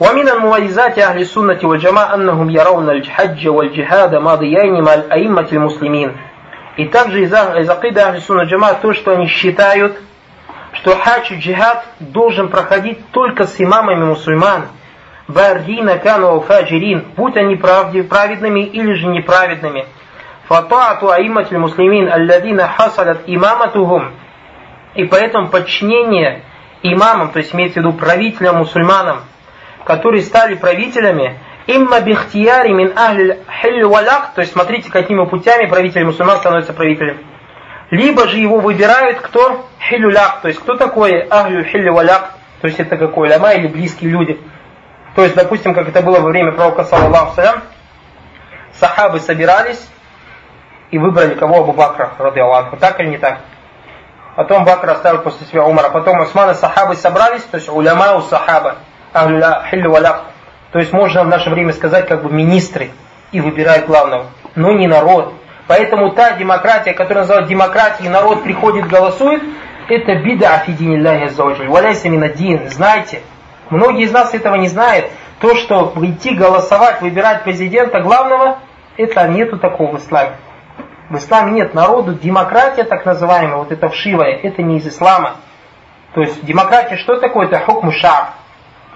ومن المميزات أهل السنة والجماعة أنهم يرون الحج والجهاد ماضيين مع الأئمة المسلمين. И также из, из акиды Ахли Сунна Джама то, что они считают, что хадж и джихад должен проходить только с имамами мусульман. Бардина кану фаджирин, будь они правде, праведными или же неправедными. Фатаату аиматиль муслимин, алладина хасалят имаматухум. И поэтому подчинение имамам, то есть имеется в виду правителям мусульманам, которые стали правителями, имма бихтияри мин ахль валак, то есть смотрите, какими путями правитель мусульман становится правителем. Либо же его выбирают кто? Хилюляк, то есть кто такой ахлю хиль валяк, то есть это какой ляма или близкие люди. То есть, допустим, как это было во время пророка, саллаллаху салям, сахабы собирались и выбрали кого? Абу Бакра, ради Аллаху. Так или не так? Потом Бакр оставил после себя Умара. Потом Усман и сахабы собрались, то есть уляма у сахаба, валяк. То есть можно в наше время сказать, как бы министры и выбирают главного, но не народ. Поэтому та демократия, которая называют демократией, народ приходит, голосует, это бида афидинилляхи аззаваджаль. Валяйся минадин. Знайте, многие из нас этого не знают. То, что прийти голосовать, выбирать президента главного, это нету такого в исламе. В исламе нет народу, демократия так называемая, вот это вшивая, это не из ислама. То есть демократия что такое? Это хукму шар.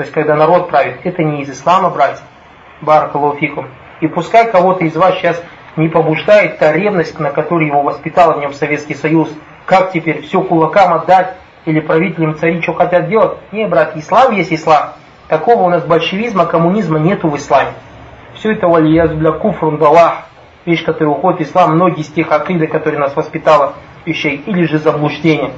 То есть когда народ правит, это не из ислама, братья. Баракалуфикум. И пускай кого-то из вас сейчас не побуждает та ревность, на которой его воспитал в нем Советский Союз. Как теперь все кулакам отдать или правителям цари что хотят делать? Не, брат, ислам есть ислам. Такого у нас большевизма, коммунизма нету в исламе. Все это валияз для куфрун далах. Вещь, которая уходит в ислам, многие из тех акиды, которые нас воспитала вещей, или же заблуждение.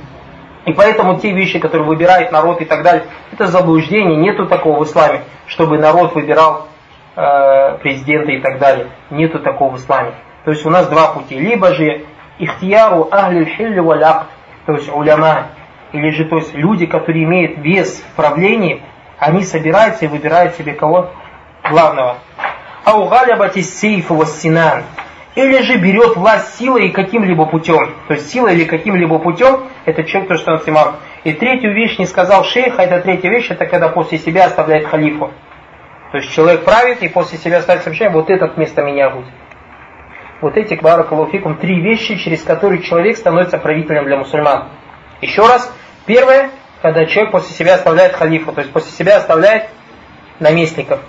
И поэтому те вещи, которые выбирает народ и так далее, это заблуждение, нету такого в исламе, чтобы народ выбирал э, президента и так далее. Нету такого в исламе. То есть у нас два пути. Либо же ихтияру ахлиль хилли валь то есть уляма, или же то есть люди, которые имеют вес в правлении, они собираются и выбирают себе кого? Главного. Ау галябати сейфу вассинан. Или же берет власть силой и каким-либо путем. То есть силой или каким-либо путем, это человек, кто становится имам. И третью вещь не сказал шейх, а это третья вещь, это когда после себя оставляет халифу. То есть человек правит и после себя ставит сообщение, вот этот вместо меня будет. Вот эти, баракалуфикум, три вещи, через которые человек становится правителем для мусульман. Еще раз, первое, когда человек после себя оставляет халифу, то есть после себя оставляет наместников.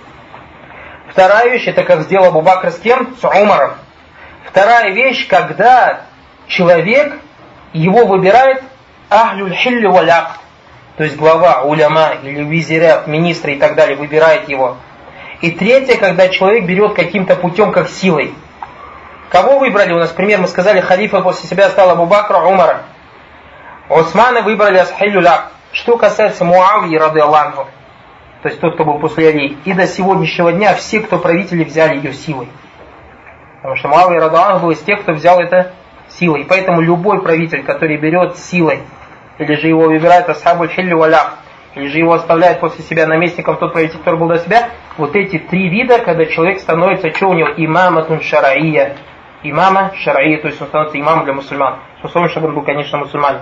Вторая вещь, это как сделал Абу с кем? С Умаром. Вторая вещь, когда человек, его выбирает ахлюль хилли валяк, то есть глава, уляма или визирят, министры и так далее, выбирает его. И третье, когда человек берет каким-то путем, как силой. Кого выбрали? У нас пример, мы сказали, халифа после себя стал Абу Бакра, Умара. Османа выбрали Асхилюля. Что касается Муавии, рады Аллаху, то есть тот, кто был после Али, и до сегодняшнего дня все, кто правители, взяли ее силой. Потому что Муавия, рады Аллаху, был из тех, кто взял это силой. И поэтому любой правитель, который берет силой, или же его выбирает Асхабуль Хиллю Валях, или же его оставляет после себя наместником тот правитель, который был до себя, вот эти три вида, когда человек становится, что у него, имаматун шараия, имама шараия, то есть он становится имамом для мусульман. С условием, чтобы он был, конечно, мусульманин.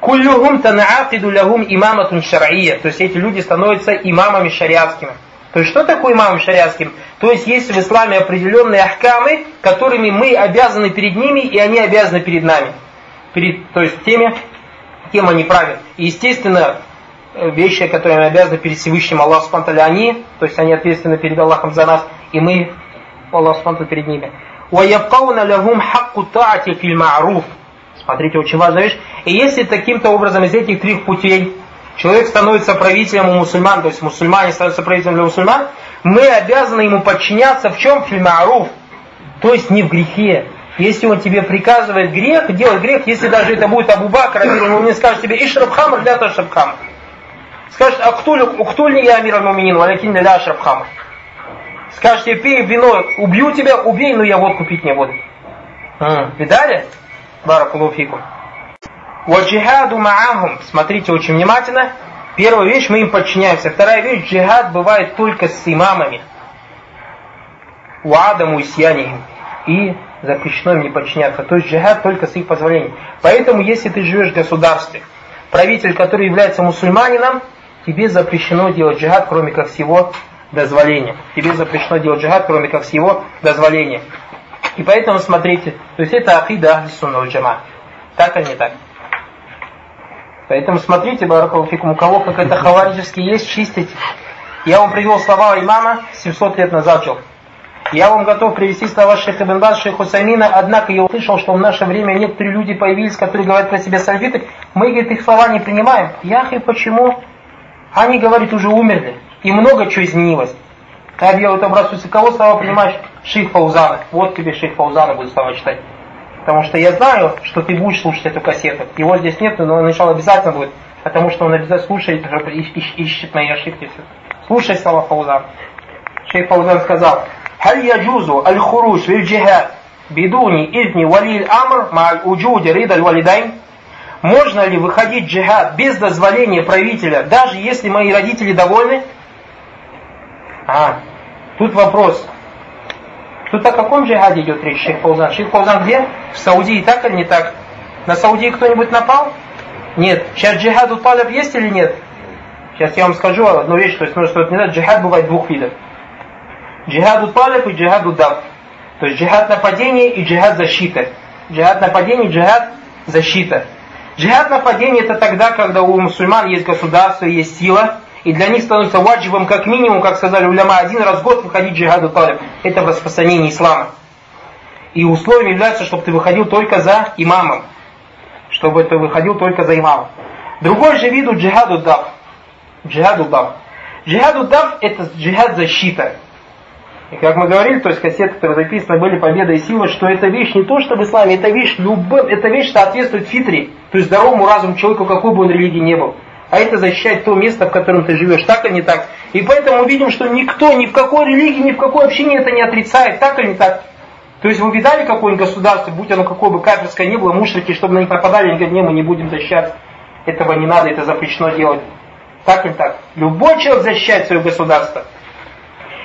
Куллюхум танаакиду лягум имаматун шараия, то есть эти люди становятся имамами шариатскими. То есть что такое имамом шариатским? То есть есть в исламе определенные ахкамы, которыми мы обязаны перед ними, и они обязаны перед нами. Перед, то есть теми, кем они правят. И естественно, Э, вещи, которые мы обязаны перед Всевышним Аллаху Субтитры они, то есть они ответственны перед Аллахом за нас, и мы, Аллах Субтитры перед ними. وَيَبْقَوْنَ لَهُمْ حَقُّ الطَّاعَةِ فِي الْمَعْرُوفِ Смотрите, очень важная вещь. И если таким-то образом из этих трех путей человек становится правителем у мусульман, то есть мусульмане становятся правителем для мусульман, мы обязаны ему подчиняться в чем? Фильмаруф. То есть не в грехе. Если он тебе приказывает грех, делать грех, если даже это будет Абу Бакр, он не скажет тебе Ишрабхамр, для того Шрабхамр. Скажет, Актуль я амир аль-муминин, валякин ля ашрабхама. Скажете, пей вино, убью тебя, убей, но я водку пить не буду. Видали? Баракулуфику. Ваджихаду маахум. Смотрите очень внимательно. Первая вещь, мы им подчиняемся. Вторая вещь, джихад бывает только с имамами. Уадаму и сиянием. И запрещено им не подчиняться. То есть джихад только с их позволения. Поэтому, если ты живешь в государстве, правитель, который является мусульманином, тебе запрещено делать джихад, кроме как всего дозволения. Тебе запрещено делать джихад, кроме как всего дозволения. И поэтому смотрите, то есть это ахида сунна джама. Так или не так? Поэтому смотрите, Баракалуфикум, у кого как это хавариджески есть, чистить. Я вам привел слова имама 700 лет назад жил. Я вам готов привести слова шейха Ибн Баз, Хусамина, однако я услышал, что в наше время некоторые люди появились, которые говорят про себя сальфиты. Мы, говорит, их слова не принимаем. Яхи, почему? Они, говорит, уже умерли. И много чего изменилось. Я вот обращаюсь, кого слова понимаешь? Шейх Фаузана. Вот тебе шейх Фаузана будет слова читать. Потому что я знаю, что ты будешь слушать эту кассету. Его здесь нет, но он начал обязательно будет. Потому что он обязательно слушает, ищет мои ошибки. Слушай слова Фаузан. Шейх Фаузан сказал, «Халь яджузу аль-хуруш виль джихад бидуни изни валиль амр ма'аль уджуди ридаль валидайн?» Можно ли выходить в джихад без дозволения правителя, даже если мои родители довольны? А, тут вопрос. Тут о каком джихаде идет речь, Шейх Фаузан? Шейх Фаузан где? В Саудии, так или не так? На Саудии кто-нибудь напал? Нет. Сейчас джихаду талиб есть или нет? Сейчас я вам скажу одну вещь, то есть, ну, что не знаю, джихад бывает двух видов. Джихаду талиб и джихаду дав. То есть джихад нападения и джихад защита. Джихад нападения и джихад защита. Джихад нападения это тогда, когда у мусульман есть государство, есть сила, и для них становится ваджибом как минимум, как сказали уляма, один раз в год выходить джихаду талиб. Это распространение ислама. И условием является, чтобы ты выходил только за имамом. Чтобы ты выходил только за имамом. Другой же виду джихаду дав. Джихаду дав. Джихаду дав это джихад защита. И как мы говорили, то есть кассеты, которые записаны, были победа и сила, что эта вещь не то, что в исламе, это вещь любым, эта вещь соответствует фитре, то есть здоровому разуму человека, какой бы он религии не был. А это защищать то место, в котором ты живешь, так или не так. И поэтому видим, что никто, ни в какой религии, ни в какой общине это не отрицает, так или не так. То есть вы видали какое-нибудь государство, будь оно какое бы кафирское ни было, мушрики, чтобы на них нападали, они говорят, не, мы не будем защищать. Этого не надо, это запрещено делать. Так или так. Любой человек защищает свое государство.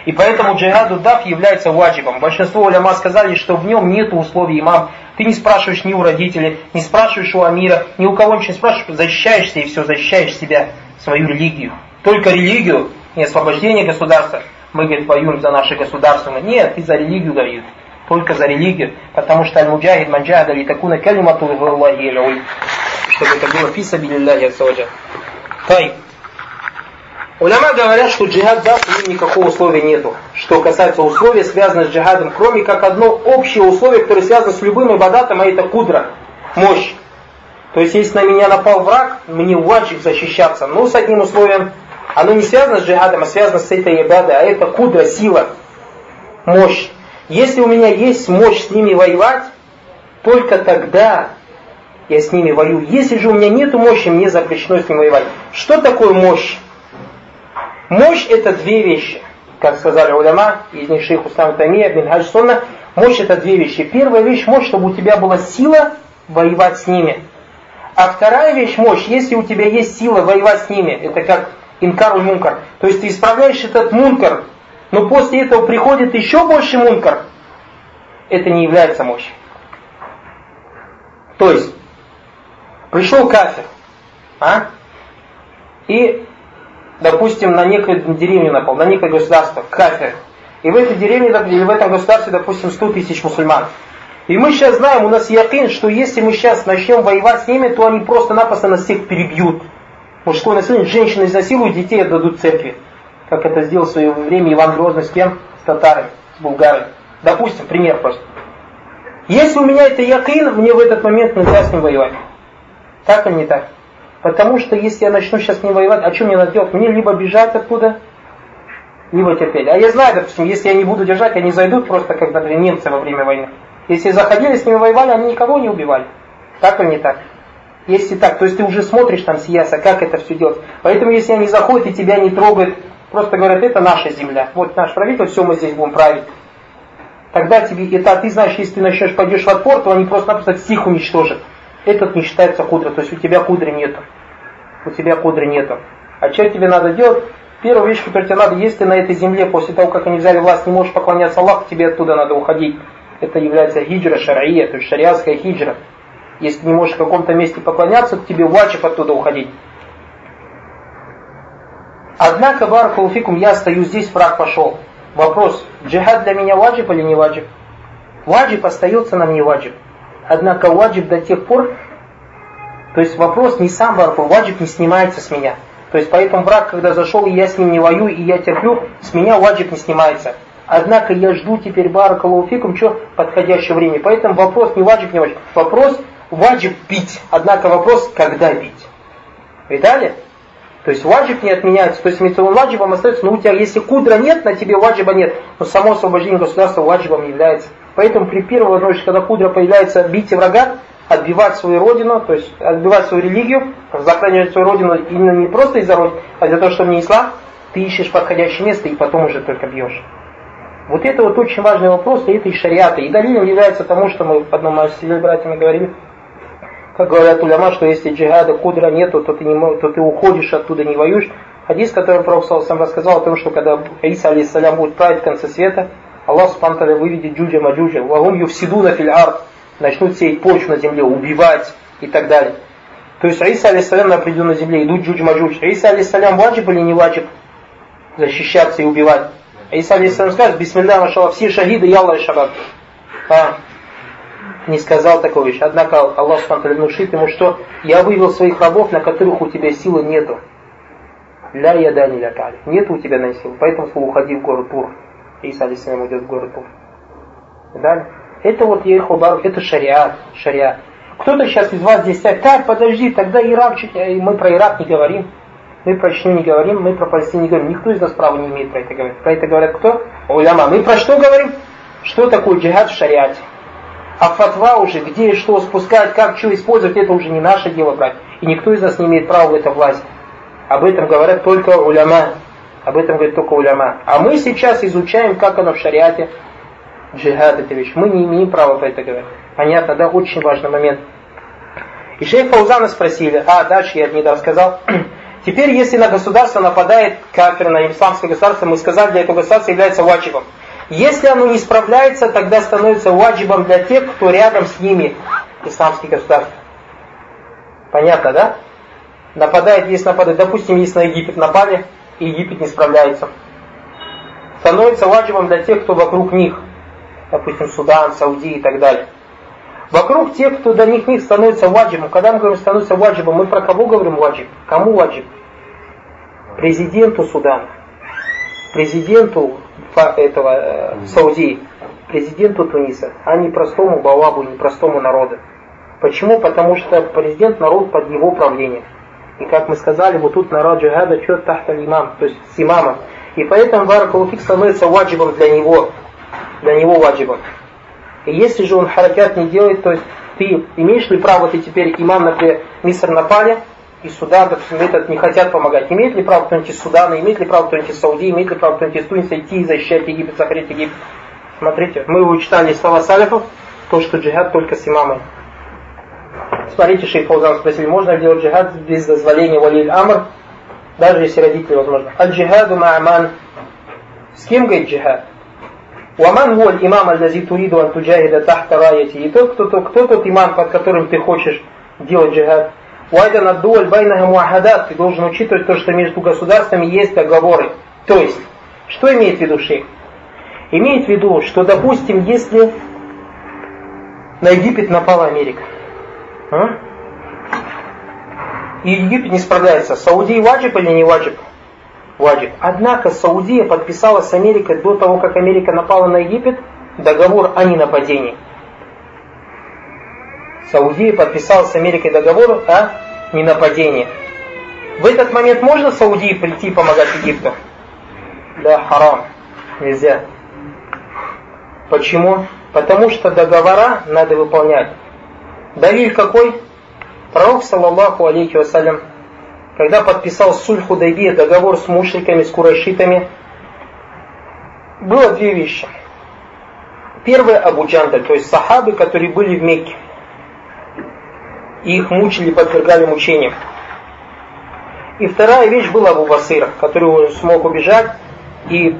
И поэтому джихаду даф является ваджибом. Большинство уляма сказали, что в нем нет условий имам. Ты не спрашиваешь ни у родителей, не спрашиваешь у амира, ни у кого ничего не спрашиваешь, защищаешься и все, защищаешь себя, свою религию. Только религию и освобождение государства. Мы, говорит, воюем за наше государство. Нет, ты за религию говорит. Только за религию. Потому что аль-муджахид манджахада ли такуна калимату чтобы это было фиса билилляхи ассаджа. Тай. Уляма говорят, что джихад даст им никакого условия нету. Что касается условий, связанных с джихадом, кроме как одно общее условие, которое связано с любым ибадатом, а это кудра, мощь. То есть, если на меня напал враг, мне ваджиб защищаться. Но с одним условием, оно не связано с джихадом, а связано с этой ибадой, а это кудра, сила, мощь. Если у меня есть мощь с ними воевать, только тогда я с ними воюю. Если же у меня нет мощи, мне запрещено с ними воевать. Что такое мощь? Мощь это две вещи. Как сказали уляма, из них шейх Устам Тамия, Бин Хадж Сунна, мощь это две вещи. Первая вещь мощь, чтобы у тебя была сила воевать с ними. А вторая вещь мощь, если у тебя есть сила воевать с ними, это как инкар и мункар. То есть ты исправляешь этот мункар, но после этого приходит еще больше мункар. Это не является мощью. То есть, пришел кафир, а? И допустим, на некую деревню напал, на некое государство, кафир. И в этой деревне или в этом государстве, допустим, 100 тысяч мусульман. И мы сейчас знаем, у нас якин, что если мы сейчас начнем воевать с ними, то они просто-напросто нас всех перебьют. Мужское насилие, женщины изнасилуют, детей отдадут церкви. Как это сделал в свое время Иван Грозный с кем? С татарами, с булгарами. Допустим, пример просто. Если у меня это якин, мне в этот момент нельзя с ним воевать. Так или не так? Потому что если я начну сейчас не воевать, а что мне надо делать? Мне либо бежать оттуда, либо терпеть. А я знаю, допустим, если я не буду держать, они зайдут просто, как, например, немцы во время войны. Если заходили, с ними воевали, они никого не убивали. Так или не так? Если так, то есть ты уже смотришь там сияса, как это все делать. Поэтому если они заходят и тебя не трогают, просто говорят, это наша земля. Вот наш правитель, все мы здесь будем править. Тогда тебе, это ты знаешь, если ты начнешь пойдешь в отпор, то они просто-напросто всех уничтожат этот не считается кудра, то есть у тебя кудры нету. У тебя кудры нету. А что тебе надо делать? Первая вещь, которая тебе надо, если на этой земле, после того, как они взяли власть, не можешь поклоняться Аллаху, тебе оттуда надо уходить. Это является хиджра шария, то есть шариатская хиджра. Если не можешь в каком-то месте поклоняться, то тебе ваджиб оттуда уходить. Однако, баракулуфикум, я стою здесь, враг пошел. Вопрос, джихад для меня ваджиб или не ваджиб? Ваджиб остается нам не ваджиб. Однако ваджиб до тех пор, то есть вопрос не сам баракул, ваджиб не снимается с меня. То есть поэтому враг, когда зашел, и я с ним не воюю, и я терплю, с меня ваджиб не снимается. Однако я жду теперь баракалуфикум, что подходящее время. Поэтому вопрос не ваджиб, не ваджиб. Вопрос ваджиб пить. Однако вопрос, когда пить. Видали? То есть ваджиб не отменяется. То есть митцвон ваджибом остается, но у тебя, если кудра нет, на тебе ваджиба нет. Но само освобождение государства ваджибом является. Поэтому при первой возможности, когда кудра появляется, бить врага, отбивать свою родину, то есть отбивать свою религию, захоранивать свою родину именно не просто из-за родины, а для того, чтобы не ислам, ты ищешь подходящее место и потом уже только бьешь. Вот это вот очень важный вопрос, и это и шариата. И далилем является тому, что мы в одном из братьями говорили, как говорят уляма, что если джихада кудра нету, то ты, не, то ты уходишь оттуда, не воюешь. Хадис, который Пророк сам рассказал о том, что когда Иса алейсалям будет править в конце света, Аллах Субтитры выведет джуджа маджуджа, вагум юфсидуна филь арт, начнут сеять почву на земле, убивать и так далее. То есть Иса алейсалям на определенной земле идут джудж маджудж. Иса алейсалям ваджиб или не ваджиб защищаться и убивать? Иса алейсалям скажет, бисмилля машалла, все шахиды, ялла и шабаб. А, не сказал такой вещь. Однако Аллах Субтитры внушит ему, что я вывел своих рабов, на которых у тебя силы нету. Ля ядани ля. Нет у тебя на силу. Поэтому уходи в город Тур. Иса алейсалям идет в город Тур. Далее. Это вот Ехубар, это шариат, шариат. Кто-то сейчас из вас здесь скажет, так, подожди, тогда Ирак, чуть, мы про Ирак не говорим, мы про Чечню не говорим, мы про Палестину не говорим. Никто из нас права не имеет про это говорить. Про это говорят кто? Уляма. Мы про что говорим? Что такое джихад в шариате? А фатва уже, где и что спускать, как что использовать, это уже не наше дело брать. И никто из нас не имеет права в это власть. Об этом говорят только уляма. Об этом говорит только уляма. А мы сейчас изучаем, как оно в шариате джихад это вещь. Мы не имеем права про это говорить. Понятно, да? Очень важный момент. И шейх Фаузана спросили, а дальше я не рассказал. Теперь, если на государство нападает кафир, на исламское государство, мы сказали, для этого государства является ваджибом. Если оно не справляется, тогда становится ваджибом для тех, кто рядом с ними, исламские государства. Понятно, да? Нападает, если нападает, допустим, если на Египет напали, и Египет не справляется. Становится ваджибом для тех, кто вокруг них допустим, Судан, Сауди и так далее. Вокруг тех, кто до них них становится ваджибом. Когда мы говорим становится ваджибом, мы про кого говорим ваджиб? Кому ваджиб? Президенту Судана, президенту этого э, Саудии, президенту Туниса, а не простому Балабу, не простому народу. Почему? Потому что президент народ под его правлением. И как мы сказали, вот тут народ джихада что тахта имам, то есть с имамом. И поэтому Баракулуфик становится ваджибом для него для него ваджибом. И если же он харакят не делает, то есть ты имеешь ли право, ты теперь имам, например, Миср напали, и Судан, допустим, этот не хотят помогать. Имеет ли право кто-нибудь из Судана, имеет ли право кто-нибудь из Саудии, имеет ли право кто-нибудь из Туниса идти и защищать Египет, сохранить Египет? Смотрите, мы вычитали слова салифов, то, что джихад только с имамой. Смотрите, шейх Фаузан спросили, можно ли делать джихад без дозволения валиль амр, даже если родители возможно. Аль-джихаду ма'аман. С кем говорит джихад? Уаман воль имам аль-лази туриду ан туджахида тахта раяти. И тот, кто, кто, кто тот имам, под которым ты хочешь делать джихад. Уайдан аддуаль байнага муахадат. Ты должен учитывать то, что между государствами есть договоры. То есть, что имеет в виду шейх? Имеет в виду, что, допустим, если на Египет напала Америка, а? и Египет не справляется, Саудии ваджиб или не ваджиб? ваджиб. Однако Саудия подписала с Америкой до того, как Америка напала на Египет, договор о ненападении. Саудия подписала с Америкой договор о ненападении. В этот момент можно Саудии прийти и помогать Египту? Да, харам. Нельзя. Почему? Потому что договора надо выполнять. Далиль какой? Пророк, саллаллаху алейхи вассалям, когда подписал Суль Худайбия договор с мушриками, с курайшитами, было две вещи. Первое Абу то есть сахабы, которые были в Мекке. Их мучили, подвергали мучениям. И вторая вещь была Абу Басыр, который смог убежать и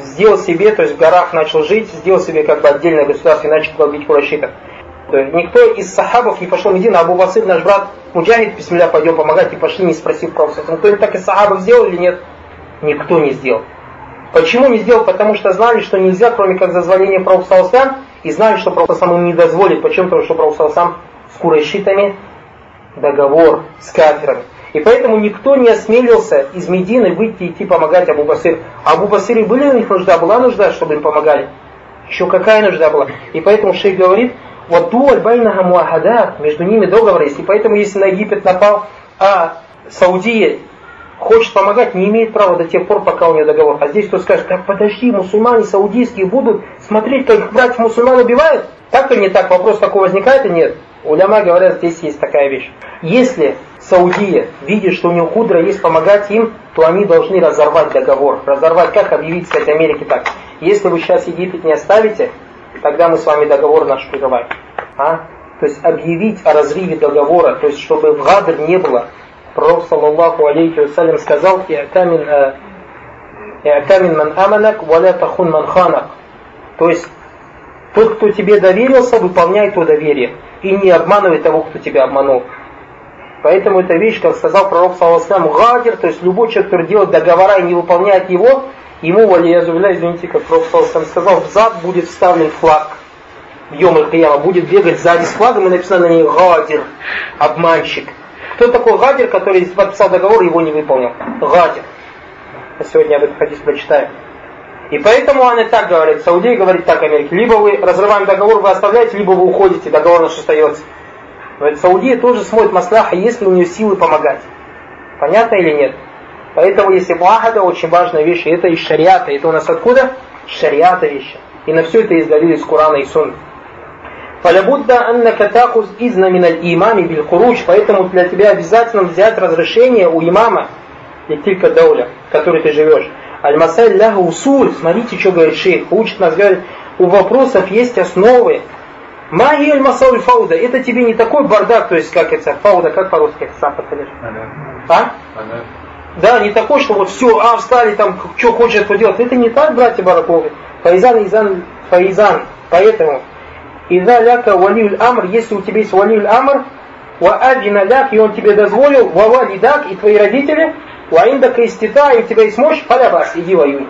сделал себе, то есть в горах начал жить, сделал себе как бы отдельное государство и начал бить курайшитов. Никто из сахабов не пошел в Медину, Абу Басыр, наш брат Муджахид, бисмилля, пойдем помогать, и пошли, не спросив про Кто-нибудь так из сахабов сделал или нет? Никто не сделал. Почему не сделал? Потому что знали, что нельзя, кроме как зазволения Пророка и знали, что Пророк сам не дозволит. Почему? Потому что Пророк сам с курайшитами договор с кафирами. И поэтому никто не осмелился из Медины выйти и идти помогать Абу Басир. А Абу Басире были у них нужда? Была нужда, чтобы им помогали? Еще какая нужда была? И поэтому шейх говорит, вот дуаль байнага муахадат, между ними договор есть. И поэтому, если на Египет напал, а Саудия хочет помогать, не имеет права до тех пор, пока у нее договор. А здесь кто скажет, так подожди, мусульмане саудийские будут смотреть, как их братьев мусульман убивают? Так или не так? Вопрос такой возникает и нет? Уляма говорят, здесь есть такая вещь. Если Саудия видит, что у него худро есть помогать им, то они должны разорвать договор. Разорвать как? Объявить, сказать Америке так. Если вы сейчас Египет не оставите, тогда мы с вами договор наш прерываем. А? То есть объявить о разрыве договора, то есть чтобы в Гадр не было. Пророк, саллаллаху алейхи вассалям, сказал, «И'тамин э, ман аманак, валя тахун ман ханак». То есть тот, кто тебе доверился, выполняй то доверие. И не обманывай того, кто тебя обманул. Поэтому эта вещь, как сказал пророк Саласлам, гадер, то есть любой человек, который делает договора и не выполняет его, ему, валиязуля, извините, как пророк Саласлам сказал, в будет вставлен флаг. В Йом Кияма будет бегать сзади с флагом и написано на ней гадер, обманщик. Кто такой гадер, который подписал договор и его не выполнил? Гадер. А сегодня об этом хадис прочитаем. И поэтому он и так говорит, Саудия говорит так Америке, либо вы разрываем договор, вы оставляете, либо вы уходите, договор наш остается. Но Саудия тоже смотрит маслаха, есть ли у нее силы помогать. Понятно или нет? Поэтому если муахада очень важная вещь, и это из шариата. Это у нас откуда? Шариата вещи. И на все это есть из Корана и Сунны. Аннака такуз изна миналь имами бил хуруч, поэтому для тебя обязательно взять разрешение у имама, и только дауля, в которой ты живешь. Аль-Масаль ляха усуль, смотрите, что говорит шейх, учит нас, говорит, у вопросов есть основы, Магия аль фауда. Это тебе не такой бардак, то есть как это, фауда, как по-русски, сам подскажешь? А? Да, не такой, что вот все, а, встали там, что хочет, что делать. Это не так, братья Бараковы. Фаизан, Изан, Фаизан. Поэтому, Иза ляка валиуль амр, если у тебя есть валиуль амр, ва адина ляк, и он тебе дозволил, ва валидак, и твои родители, ва индака истита, и у тебя есть мощь, халябас, иди воюй.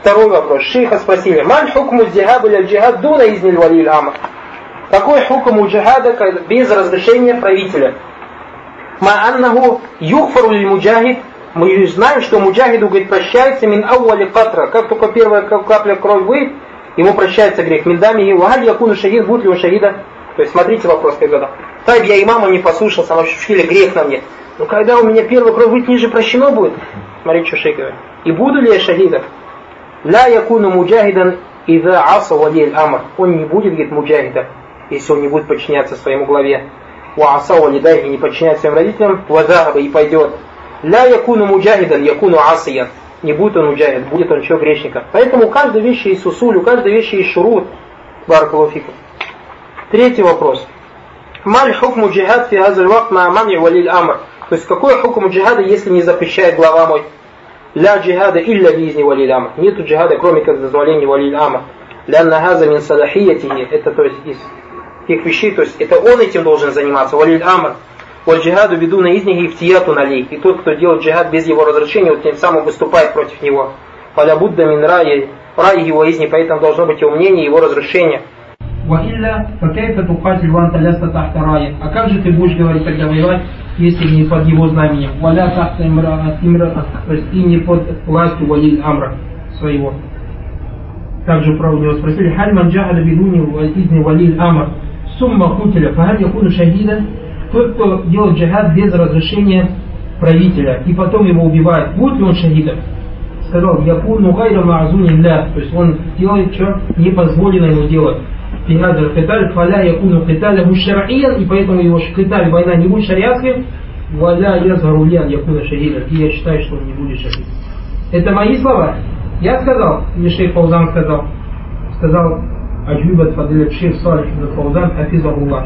Второй вопрос. Шейха спросили, «Ман хукму джихад или джихад дуна изниль валиль амр?» Какой хукм у джихада без разрешения правителя? Ма аннаху юхфару муджахид мы знаем, что муджахиду, говорит, прощается мин ауали катра. Как только первая капля крови выйдет, ему прощается грех. Миндами и вагаль якуну шахид, будет ли он шахида? То есть смотрите вопрос, когда. Так я имама не послушался, он ощутили грех на мне. Но когда у меня первая кровь выйдет ниже, прощено будет? Смотрите, что шейх. И буду ли я шахидом? Ля якуну муджахидан ида аса валиль амр. Он не будет, говорит, муджахидом, если он не будет подчиняться своему главе. Ва аса валидай и не подчиняться своим родителям, вазагаба и пойдет. Ля якуну муджахидан, якуну асиян. Не будет он муджахид, будет он еще грешником. Поэтому у каждой вещи есть усуль, у каждой вещи есть шурут. Баракалуфикум. Третий вопрос. Маль хукму джихад фи хазаль вакт ма мани валиль амр. То есть какой хукм джихада, если не запрещает глава мой? لا جهاد إلا بإذن ولي الأمر нет джихада кроме как дозволения вали ама لأن هذا من صلاحيته это то есть из тех вещей, то есть это он этим должен заниматься. Валиль амр. Валь-джихаду веду на изних и в втияту налей. И тот, кто делает джихад без его разрешения, вот тем самым выступает против него. Валя Будда мин раи, раи его изни, поэтому должно быть его мнение, его разрешение. А как же ты будешь говорить тогда воевать, если не под его знаменем? Валя тахта имра, имра, то есть и не под властью валиль амра своего. Также про него спросили, халь манджахада бидуни изни валиль амр сумма кутиля фахаль якуну шахида, тот, кто делает джихад без разрешения правителя, и потом его убивают, будет ли он шахидом? Сказал, якуну гайра маазунилля, то есть он делает, что не позволено ему делать. Фигадр киталь, фаля якуну киталя мушариян, и поэтому его киталь, война не будет шариатской, валя язгарулян якуна шахидом, и я считаю, что он не будет шахидом. Это мои слова. Я сказал, мне шейх Паузан сказал, сказал Аджубат Фадилет шейх Салих ибн Фаузан Хафизахуллах.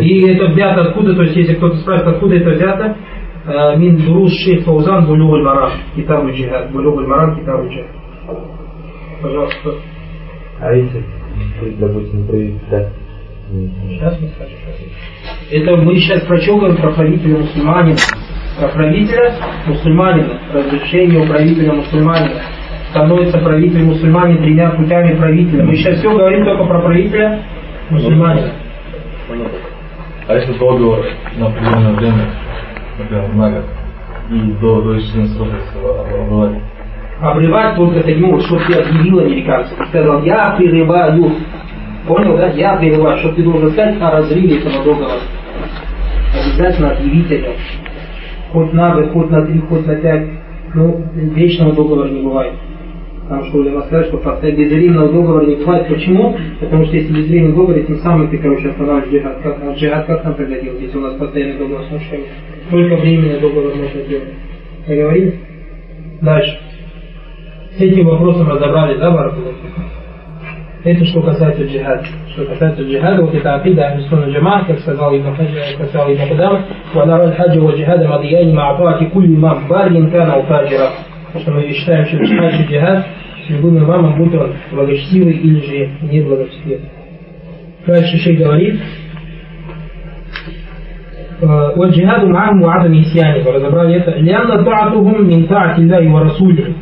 И это взято откуда, то есть если кто-то спрашивает, откуда это взято, мин дурус шейх Фаузан Булюгуль Марам, Китабу Джихад, Булюгуль Марам, Китабу Джихад. Пожалуйста. А если, допустим, при, да, Сейчас мы скажем. Это мы сейчас про что говорим? Про правителя мусульманина. Правителя мусульманина. Разрешение у правителя мусульманина. Становится правитель мусульманин тремя путями правителя. Мы сейчас все говорим только про правителя мусульманина. А если договор на определенное время, например, на год, и до, до исчезновения срока обрывать? Обрывать только таким, что ты объявил американцам. Ты сказал, я прерываю. Понял, да? Я прерываю. Что ты должен сказать о разрыве этого договора. Обязательно объявить о нем. Хоть на год, хоть на три, хоть на пять. Ну, вечного договора не бывает. Потому что Улема сказать, что безвременного договора не бывает. Почему? Потому что если безвременный договор, тем самым ты, короче, останавливаешь джихад. Как, а джихад как нам делать, если у нас постоянный договор с мужчиной? Только временный договор можно делать. Договорились? Дальше. С этим вопросом разобрались, да, Баракулов? Это что касается джихада. Что касается джихада, вот это акида Ахлисуна Джама, как сказал Ибн как сказал Ибн Худам, وَنَرَى الْحَجَّ وَالْجِهَادَ مَضِيَانِ مَعَ طَاعَةِ كُلِّ مَنْ بَارٍ كَانَ أَوْ فَاجِرًا Потому что мы считаем, что джихад и джихад с любым имамом, будь он благочестивый или же неблагочестивый. Дальше шейх говорит, والجهاد معهم وعدم نسيانه разобрали это لأن طاعتهم من طاعة الله ورسوله